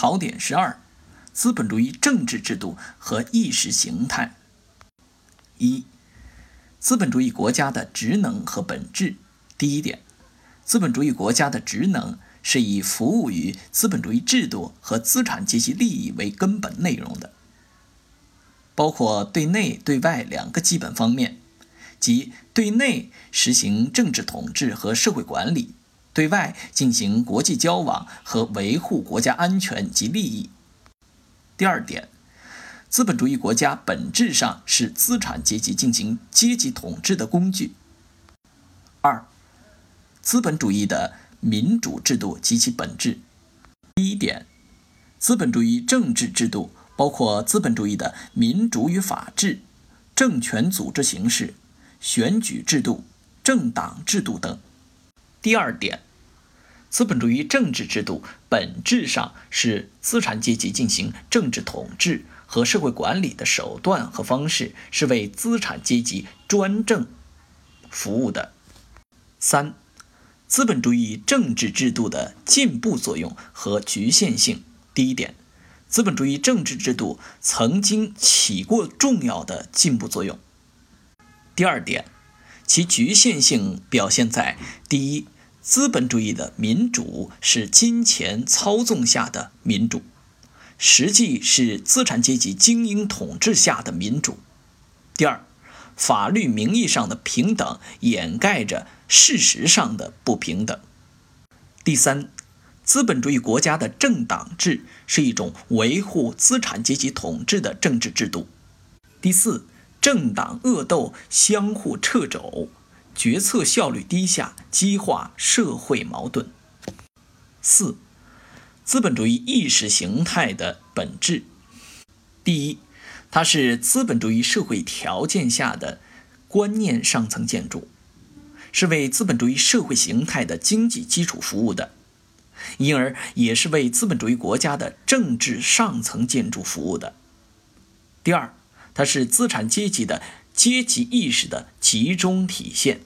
考点十二：资本主义政治制度和意识形态。一、资本主义国家的职能和本质。第一点，资本主义国家的职能是以服务于资本主义制度和资产阶级利益为根本内容的，包括对内对外两个基本方面，即对内实行政治统治和社会管理。对外进行国际交往和维护国家安全及利益。第二点，资本主义国家本质上是资产阶级进行阶级统治的工具。二，资本主义的民主制度及其本质。第一点，资本主义政治制度包括资本主义的民主与法治、政权组织形式、选举制度、政党制度等。第二点，资本主义政治制度本质上是资产阶级进行政治统治和社会管理的手段和方式，是为资产阶级专政服务的。三，资本主义政治制度的进步作用和局限性。第一点，资本主义政治制度曾经起过重要的进步作用。第二点。其局限性表现在：第一，资本主义的民主是金钱操纵下的民主，实际是资产阶级精英统治下的民主；第二，法律名义上的平等掩盖着事实上的不平等；第三，资本主义国家的政党制是一种维护资产阶级统治的政治制度；第四。政党恶斗相互掣肘，决策效率低下，激化社会矛盾。四、资本主义意识形态的本质。第一，它是资本主义社会条件下的观念上层建筑，是为资本主义社会形态的经济基础服务的，因而也是为资本主义国家的政治上层建筑服务的。第二。它是资产阶级的阶级意识的集中体现。